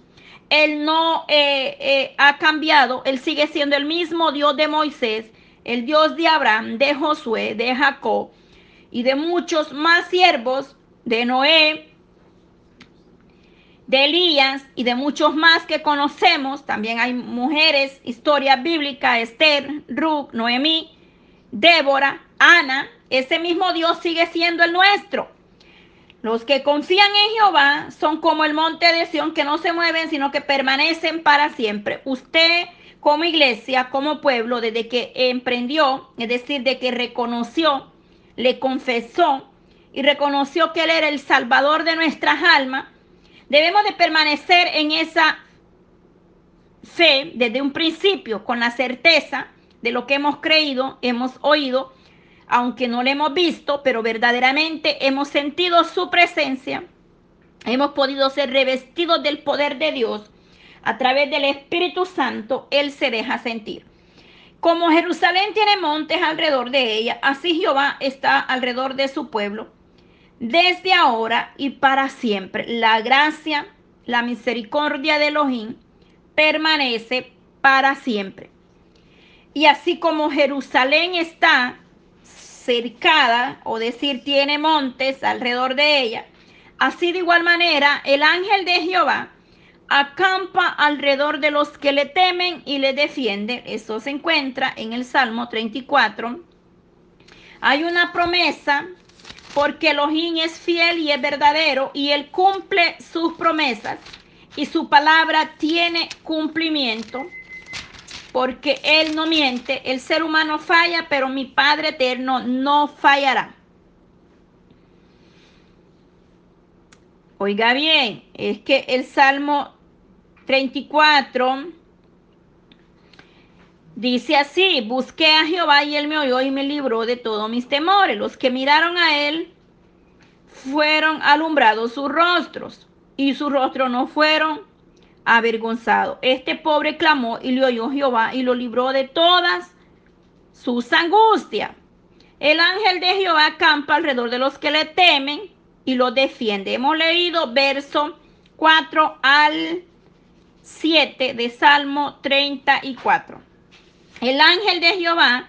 Él no eh, eh, ha cambiado, Él sigue siendo el mismo Dios de Moisés, el Dios de Abraham, de Josué, de Jacob y de muchos más siervos, de Noé, de Elías y de muchos más que conocemos. También hay mujeres, historia bíblica, Esther, Ruth, Noemí, Débora, Ana. Ese mismo Dios sigue siendo el nuestro. Los que confían en Jehová son como el monte de Sión que no se mueven, sino que permanecen para siempre. Usted como iglesia, como pueblo, desde que emprendió, es decir, de que reconoció, le confesó y reconoció que Él era el Salvador de nuestras almas, Debemos de permanecer en esa fe desde un principio, con la certeza de lo que hemos creído, hemos oído, aunque no lo hemos visto, pero verdaderamente hemos sentido su presencia, hemos podido ser revestidos del poder de Dios. A través del Espíritu Santo, Él se deja sentir. Como Jerusalén tiene montes alrededor de ella, así Jehová está alrededor de su pueblo, desde ahora y para siempre. La gracia, la misericordia de Elohim permanece para siempre. Y así como Jerusalén está cercada, o decir, tiene montes alrededor de ella, así de igual manera el ángel de Jehová acampa alrededor de los que le temen y le defienden. Eso se encuentra en el Salmo 34. Hay una promesa porque Elohim es fiel y es verdadero y él cumple sus promesas y su palabra tiene cumplimiento porque él no miente. El ser humano falla, pero mi Padre eterno no fallará. Oiga bien, es que el Salmo 34 dice así, busqué a Jehová y él me oyó y me libró de todos mis temores. Los que miraron a él fueron alumbrados sus rostros y sus rostros no fueron avergonzados. Este pobre clamó y le oyó Jehová y lo libró de todas sus angustias. El ángel de Jehová acampa alrededor de los que le temen y los defiende. Hemos leído verso 4 al 7 de Salmo 34. El ángel de Jehová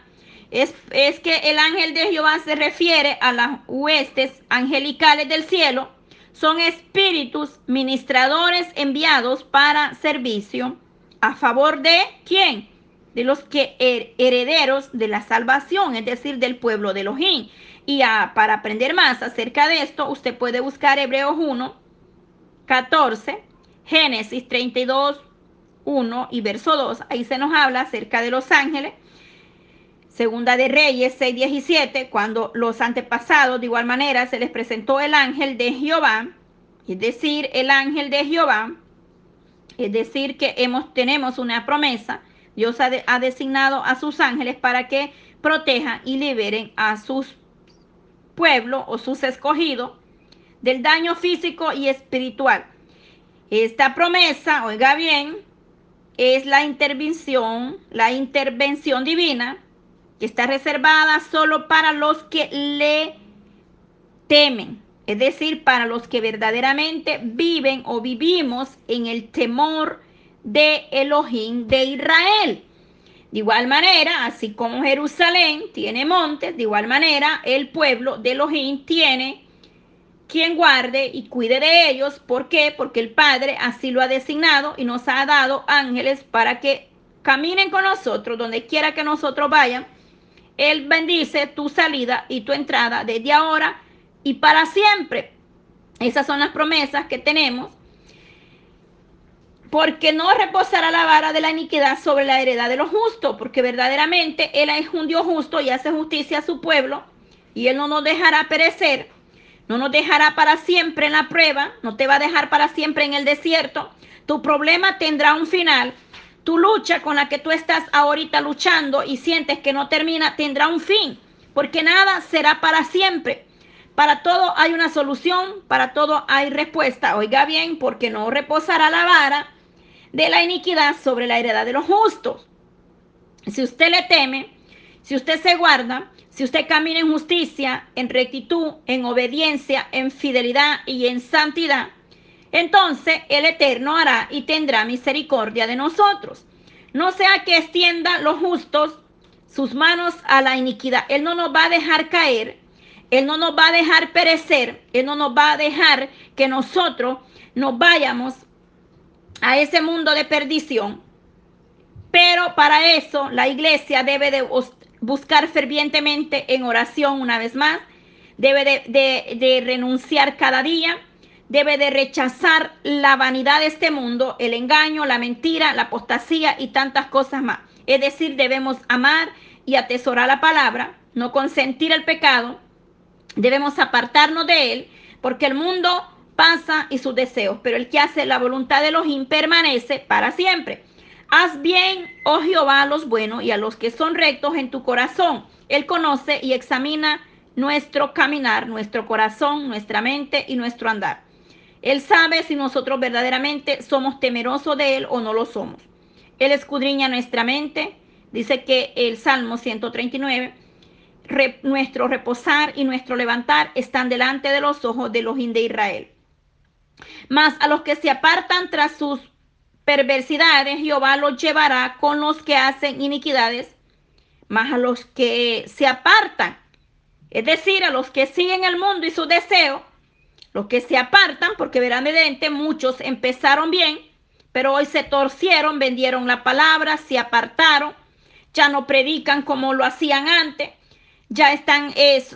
es, es, que el ángel de Jehová se refiere a las huestes angelicales del cielo. Son espíritus ministradores enviados para servicio a favor de quién? De los que herederos de la salvación, es decir, del pueblo de Elohim. Y para aprender más acerca de esto, usted puede buscar Hebreos 1, 14 Génesis 32, 1 y verso 2, ahí se nos habla acerca de los ángeles. Segunda de Reyes 6, 17, cuando los antepasados de igual manera se les presentó el ángel de Jehová, es decir, el ángel de Jehová, es decir, que hemos, tenemos una promesa, Dios ha, ha designado a sus ángeles para que protejan y liberen a sus pueblos o sus escogidos del daño físico y espiritual. Esta promesa, oiga bien, es la intervención, la intervención divina que está reservada solo para los que le temen, es decir, para los que verdaderamente viven o vivimos en el temor de Elohim de Israel. De igual manera, así como Jerusalén tiene montes, de igual manera el pueblo de Elohim tiene quien guarde y cuide de ellos. ¿Por qué? Porque el Padre así lo ha designado y nos ha dado ángeles para que caminen con nosotros donde quiera que nosotros vayan. Él bendice tu salida y tu entrada desde ahora y para siempre. Esas son las promesas que tenemos. Porque no reposará la vara de la iniquidad sobre la heredad de los justos, porque verdaderamente Él es un Dios justo y hace justicia a su pueblo, y Él no nos dejará perecer no nos dejará para siempre en la prueba, no te va a dejar para siempre en el desierto. Tu problema tendrá un final. Tu lucha con la que tú estás ahorita luchando y sientes que no termina tendrá un fin, porque nada será para siempre. Para todo hay una solución, para todo hay respuesta. Oiga bien, porque no reposará la vara de la iniquidad sobre la heredad de los justos. Si usted le teme, si usted se guarda, si usted camina en justicia, en rectitud, en obediencia, en fidelidad y en santidad, entonces el Eterno hará y tendrá misericordia de nosotros. No sea que extienda los justos sus manos a la iniquidad. Él no nos va a dejar caer. Él no nos va a dejar perecer. Él no nos va a dejar que nosotros nos vayamos a ese mundo de perdición. Pero para eso la iglesia debe de buscar fervientemente en oración una vez más, debe de, renunciar cada día, debe de rechazar la vanidad de este mundo, el engaño, la mentira, la apostasía y tantas cosas más. Es decir, debemos amar y atesorar la palabra, no consentir el pecado, debemos apartarnos de él, porque el mundo pasa y sus deseos, pero el que hace la voluntad de los permanece para siempre. Haz bien, oh Jehová, a los buenos y a los que son rectos en tu corazón. Él conoce y examina nuestro caminar, nuestro corazón, nuestra mente y nuestro andar. Él sabe si nosotros verdaderamente somos temerosos de Él o no lo somos. Él escudriña nuestra mente Dice que el Salmo 139, nuestro reposar y nuestro levantar están delante de los ojos de los de Israel. Mas a los que se apartan tras sus perversidades, Jehová los llevará con los que hacen iniquidades, mas a los que se apartan, es decir, a los que siguen el mundo y su deseo, los que se apartan, porque verdaderamente muchos empezaron bien, pero hoy se torcieron, vendieron la palabra, se apartaron, ya no predican como lo hacían antes, ya están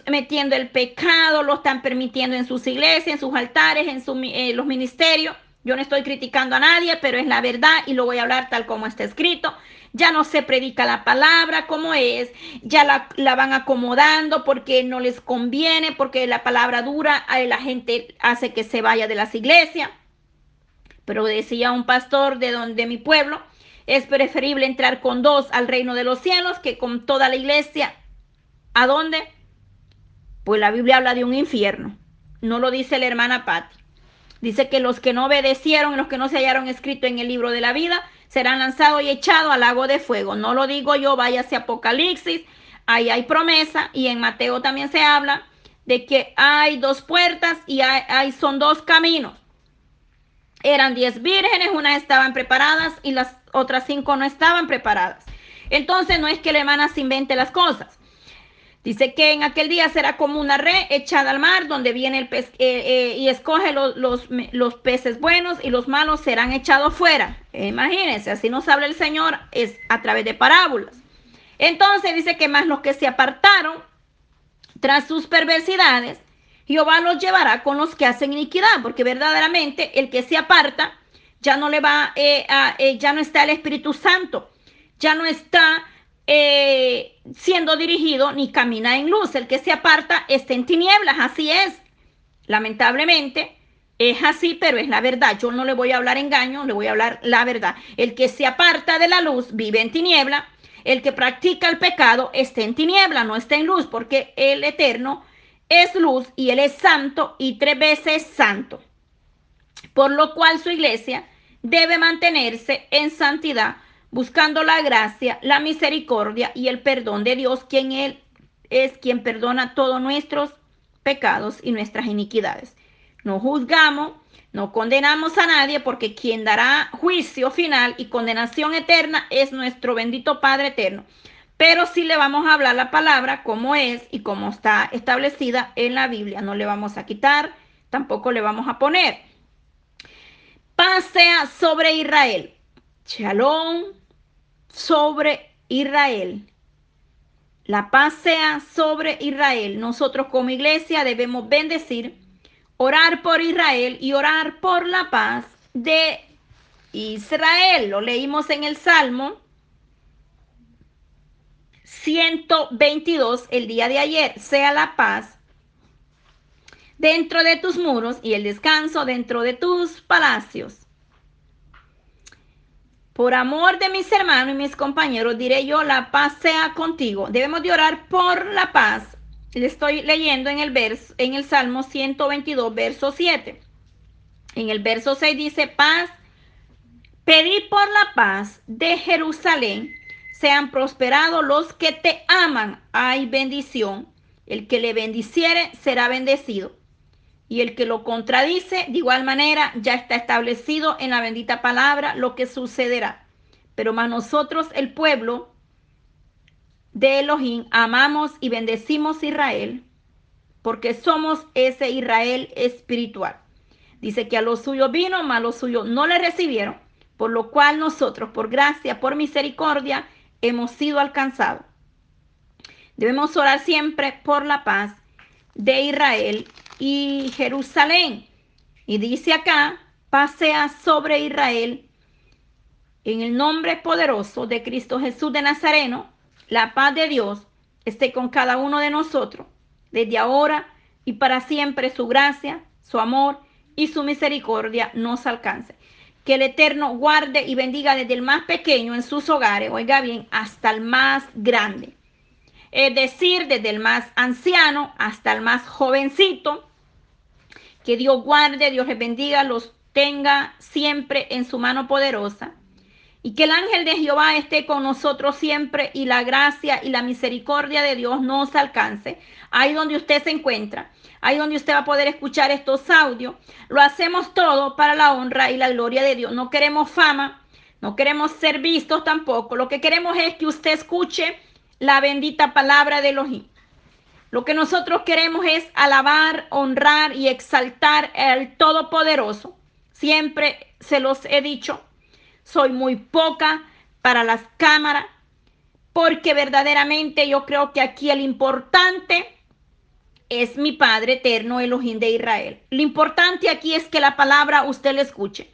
metiendo el pecado, lo están permitiendo en sus iglesias, en sus altares, en eh, los ministerios. Yo no estoy criticando a nadie, pero es la verdad y lo voy a hablar tal como está escrito. Ya no se predica la palabra como es, ya la, la van acomodando porque no les conviene, porque la palabra dura, la gente hace que se vaya de las iglesias. Pero decía un pastor de donde mi pueblo, es preferible entrar con dos al reino de los cielos que con toda la iglesia. ¿A dónde? Pues la Biblia habla de un infierno. No lo dice la hermana Patti. Dice que los que no obedecieron, los que no se hallaron escrito en el libro de la vida, serán lanzados y echados al lago de fuego. No lo digo yo, hacia Apocalipsis. Ahí hay promesa y en Mateo también se habla de que hay dos puertas y hay, son dos caminos. Eran diez vírgenes, unas estaban preparadas y las otras cinco no estaban preparadas. Entonces no es que la hermana se invente las cosas. Dice que en aquel día será como una red echada al mar donde viene el pez eh, eh, y escoge los, los, peces buenos y los malos serán echados fuera. imagínense, así nos habla el Señor es a través de parábolas. Entonces dice que más los que se apartaron tras sus perversidades, Jehová los llevará con los que hacen iniquidad, porque verdaderamente el que se aparta ya no le va, eh, a, ya no está el Espíritu Santo, ya no está eh, siendo dirigido ni camina en luz. El que se aparta está en tinieblas, así es. Lamentablemente es así, pero es la verdad. Yo no le voy a hablar engaño, le voy a hablar la verdad. El que se aparta de la luz vive en tiniebla. El que practica el pecado está en tiniebla, no está en luz, porque el eterno es luz y él es santo y tres veces santo. Por lo cual su iglesia debe mantenerse en santidad buscando la gracia, la misericordia y el perdón de Dios, quien Él es quien perdona todos nuestros pecados y nuestras iniquidades. No juzgamos, no condenamos a nadie, porque quien dará juicio final y condenación eterna es nuestro bendito Padre eterno. Pero sí le vamos a hablar la palabra como es y como está establecida en la Biblia. No le vamos a quitar, tampoco le vamos a poner. Paz sea sobre Israel. Shalom, sobre Israel. La paz sea sobre Israel. Nosotros como iglesia debemos bendecir, orar por Israel y orar por la paz de Israel. Lo leímos en el Salmo 122 el día de ayer. Sea la paz dentro de tus muros y el descanso dentro de tus palacios. Por amor de mis hermanos y mis compañeros, diré yo, la paz sea contigo. Debemos de orar por la paz. Le estoy leyendo en el verso, en el Salmo 122, verso 7. En el verso 6 dice, paz, pedí por la paz de Jerusalén, sean prosperados los que te aman. Hay bendición. El que le bendiciere será bendecido y el que lo contradice, de igual manera, ya está establecido en la bendita palabra lo que sucederá. Pero más nosotros, el pueblo de Elohim, amamos y bendecimos Israel, porque somos ese Israel espiritual. Dice que a los suyos vino, mas a los suyos no le recibieron, por lo cual nosotros, por gracia, por misericordia, hemos sido alcanzados. Debemos orar siempre por la paz de Israel y Jerusalén. Y dice acá, pasea sobre Israel en el nombre poderoso de Cristo Jesús de Nazareno, la paz de Dios esté con cada uno de nosotros, desde ahora y para siempre su gracia, su amor y su misericordia nos alcance. Que el Eterno guarde y bendiga desde el más pequeño en sus hogares, oiga bien, hasta el más grande. Es decir, desde el más anciano hasta el más jovencito, que Dios guarde, Dios les bendiga, los tenga siempre en su mano poderosa Y que el ángel de Jehová esté con nosotros siempre y la gracia y la misericordia de Dios nos alcance. Ahí donde usted se encuentra, ahí donde usted va a poder escuchar estos audios. Lo hacemos todo para la honra y la gloria de Dios. No queremos fama, no queremos ser vistos tampoco. Lo que queremos es que usted escuche la bendita palabra de Elohim. Lo que nosotros queremos es alabar, honrar y exaltar al Todopoderoso. Siempre se los he dicho, soy muy poca para las cámaras, porque verdaderamente yo creo que aquí el importante es mi Padre eterno, Elohim de Israel. Lo importante aquí es que la palabra usted la escuche.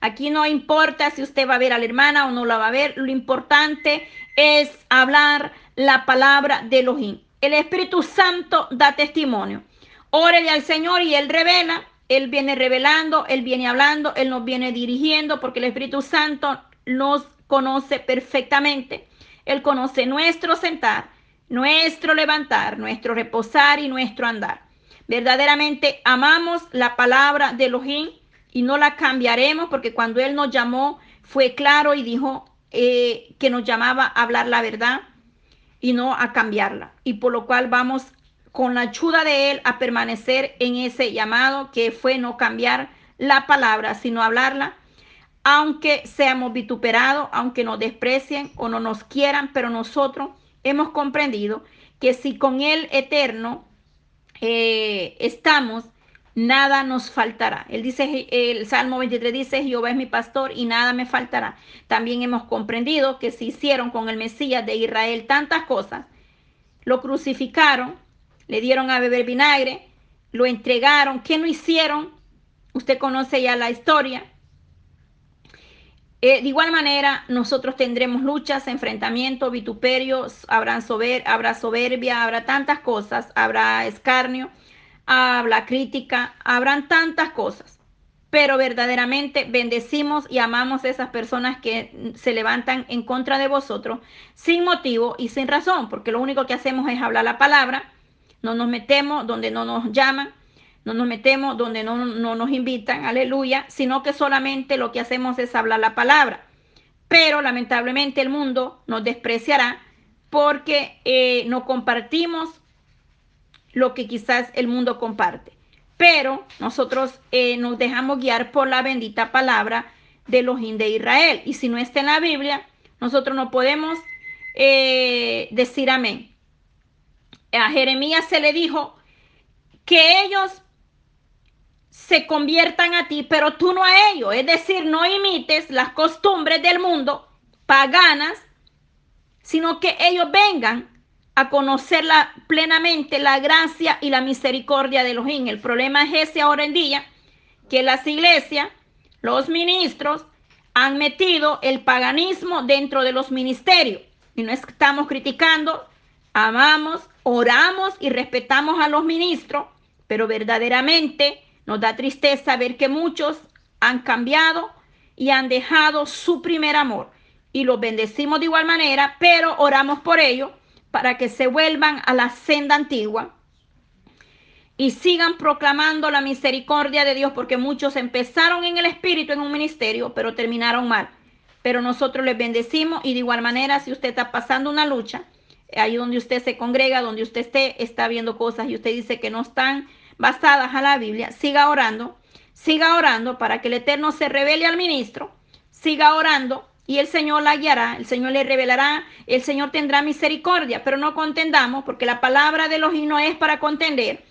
Aquí no importa si usted va a ver a la hermana o no la va a ver. Lo importante es hablar la palabra de Elohim. El Espíritu Santo da testimonio. Órele al Señor y Él revela. Él viene revelando, Él viene hablando, Él nos viene dirigiendo porque el Espíritu Santo nos conoce perfectamente. Él conoce nuestro sentar, nuestro levantar, nuestro reposar y nuestro andar. Verdaderamente amamos la palabra de Elohim y no la cambiaremos porque cuando Él nos llamó fue claro y dijo eh, que nos llamaba a hablar la verdad y no a cambiarla. Y por lo cual vamos con la ayuda de Él a permanecer en ese llamado que fue no cambiar la palabra, sino hablarla, aunque seamos vituperados, aunque nos desprecien o no nos quieran, pero nosotros hemos comprendido que si con el eterno eh, estamos, nada nos faltará. Él dice, el Salmo 23 dice, Jehová es mi pastor y nada me faltará. También hemos comprendido que si hicieron con el Mesías de Israel tantas cosas, lo crucificaron, le dieron a beber vinagre, lo entregaron, ¿qué no hicieron? Usted conoce ya la historia. Eh, de igual manera, nosotros tendremos luchas, enfrentamientos, vituperios, habrá soberbia, habrá tantas cosas, habrá escarnio habla crítica, habrán tantas cosas, pero verdaderamente bendecimos y amamos a esas personas que se levantan en contra de vosotros sin motivo y sin razón, porque lo único que hacemos es hablar la palabra, no nos metemos donde no nos llaman, no nos metemos donde no, nos invitan, aleluya, sino que solamente lo que hacemos es hablar la palabra. Pero lamentablemente el mundo nos despreciará porque eh, no compartimos lo que quizás el mundo comparte. Pero nosotros eh, nos dejamos guiar por la bendita palabra de los de Israel. Y si no está en la Biblia, nosotros no podemos eh, decir amén. A Jeremías se le dijo que ellos se conviertan a ti, pero tú no a ellos. Es decir, no imites las costumbres del mundo paganas, sino que ellos vengan a conocerla plenamente la gracia y la misericordia de Elohim. El problema es ese ahora en día, que las iglesias, los ministros, han metido el paganismo dentro de los ministerios. Y no estamos criticando, amamos, oramos y respetamos a los ministros, pero verdaderamente nos da tristeza ver que muchos han cambiado y han dejado su primer amor. Y los bendecimos de igual manera, pero oramos por ellos para que se vuelvan a la senda antigua y sigan proclamando la misericordia de Dios, porque muchos empezaron en el Espíritu en un ministerio, pero terminaron mal. Pero nosotros les bendecimos y de igual manera, si usted está pasando una lucha, ahí donde usted se congrega, donde usted esté, está viendo cosas y usted dice que no están basadas a la Biblia, siga orando, siga orando para que el Eterno se revele al ministro, siga orando y el Señor la guiará, el Señor le revelará, el Señor tendrá misericordia, pero no contendamos porque la palabra de los no es para contender.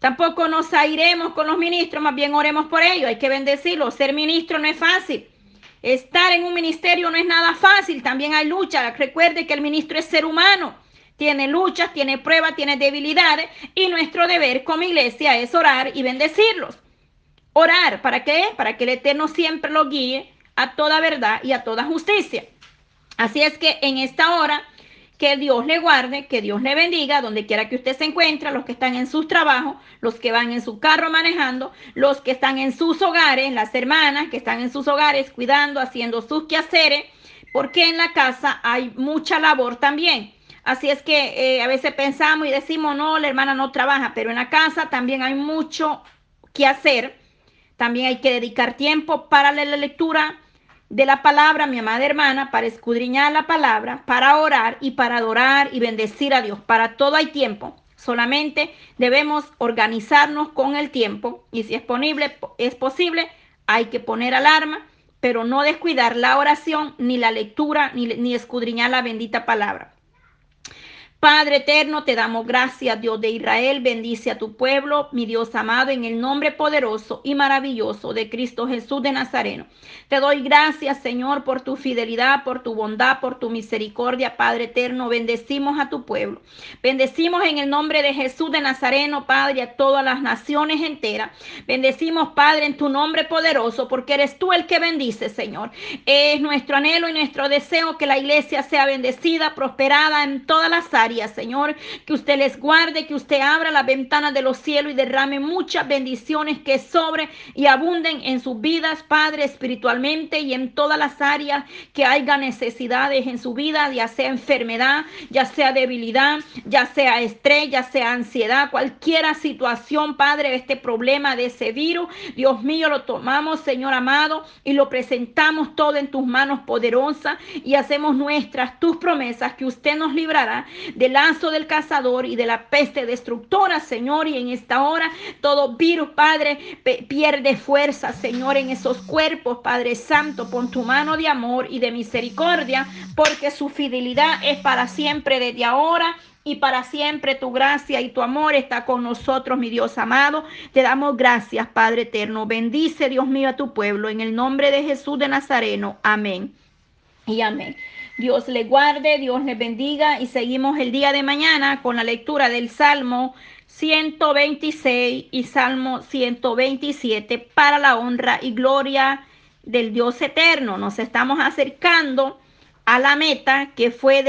Tampoco nos airemos con los ministros, más bien oremos por ellos, hay que bendecirlos. Ser ministro no es fácil. Estar en un ministerio no es nada fácil, también hay lucha. Recuerde que el ministro es ser humano, tiene luchas, tiene pruebas, tiene debilidades y nuestro deber como iglesia es orar y bendecirlos. Orar, ¿para qué? Para que el Eterno siempre lo guíe a toda verdad y a toda justicia. Así es que en esta hora, que Dios le guarde, que Dios le bendiga, donde quiera que usted se encuentre, los que están en sus trabajos, los que van en su carro manejando, los que están en sus hogares, las hermanas que están en sus hogares cuidando, haciendo sus quehaceres, porque en la casa hay mucha labor también. Así es que eh, a veces pensamos y decimos, no, la hermana no trabaja, pero en la casa también hay mucho que hacer también hay que dedicar tiempo para la lectura, de la palabra, mi amada hermana, para escudriñar la palabra, para orar y para adorar y bendecir a Dios. Para todo hay tiempo. Solamente debemos organizarnos con el tiempo y si es, ponible, es posible, hay que poner alarma, pero no descuidar la oración, ni la lectura, ni, ni escudriñar la bendita palabra. Padre eterno, te damos gracias, Dios de Israel, bendice a tu pueblo, mi Dios amado, en el nombre poderoso y maravilloso de Cristo Jesús de Nazareno. Te doy gracias, Señor, por tu fidelidad, por tu bondad, por tu misericordia, Padre eterno. Bendecimos a tu pueblo. Bendecimos en el nombre de Jesús de Nazareno, Padre, a todas las naciones enteras. Bendecimos, Padre, en tu nombre poderoso, porque eres tú el que bendice, Señor. Es nuestro anhelo y nuestro deseo que la iglesia sea bendecida, prosperada en todas las áreas Señor. Que usted les guarde, que usted abra las ventanas de los cielos y derrame muchas bendiciones que sobre y abunden en sus vidas, Padre, espiritualmente y en todas las áreas que haya necesidades en su vida, ya sea enfermedad, ya sea debilidad, ya sea estrés, ya sea ansiedad, cualquier situación, Padre, este problema, de ese virus. Dios mío, lo tomamos, Señor amado, y lo presentamos todo en tus manos poderosas y hacemos nuestras tus promesas que usted nos librará del lazo del cazador y de la peste destructora, Señor. Y en esta hora todo virus, Padre, pierde fuerza, Señor, en esos cuerpos, Padre Santo. Pon tu mano de amor y de misericordia, porque su fidelidad es para siempre desde ahora y para siempre tu gracia y tu amor está con nosotros, mi Dios amado. Te damos gracias, Padre eterno. Bendice, Dios mío, a tu pueblo. En el nombre de Jesús de Nazareno. Amén. Y amén. Dios le guarde, Dios le bendiga y seguimos el día de mañana con la lectura del Salmo 126 y Salmo 127 para la honra y gloria del Dios eterno. Nos estamos acercando a la meta que fue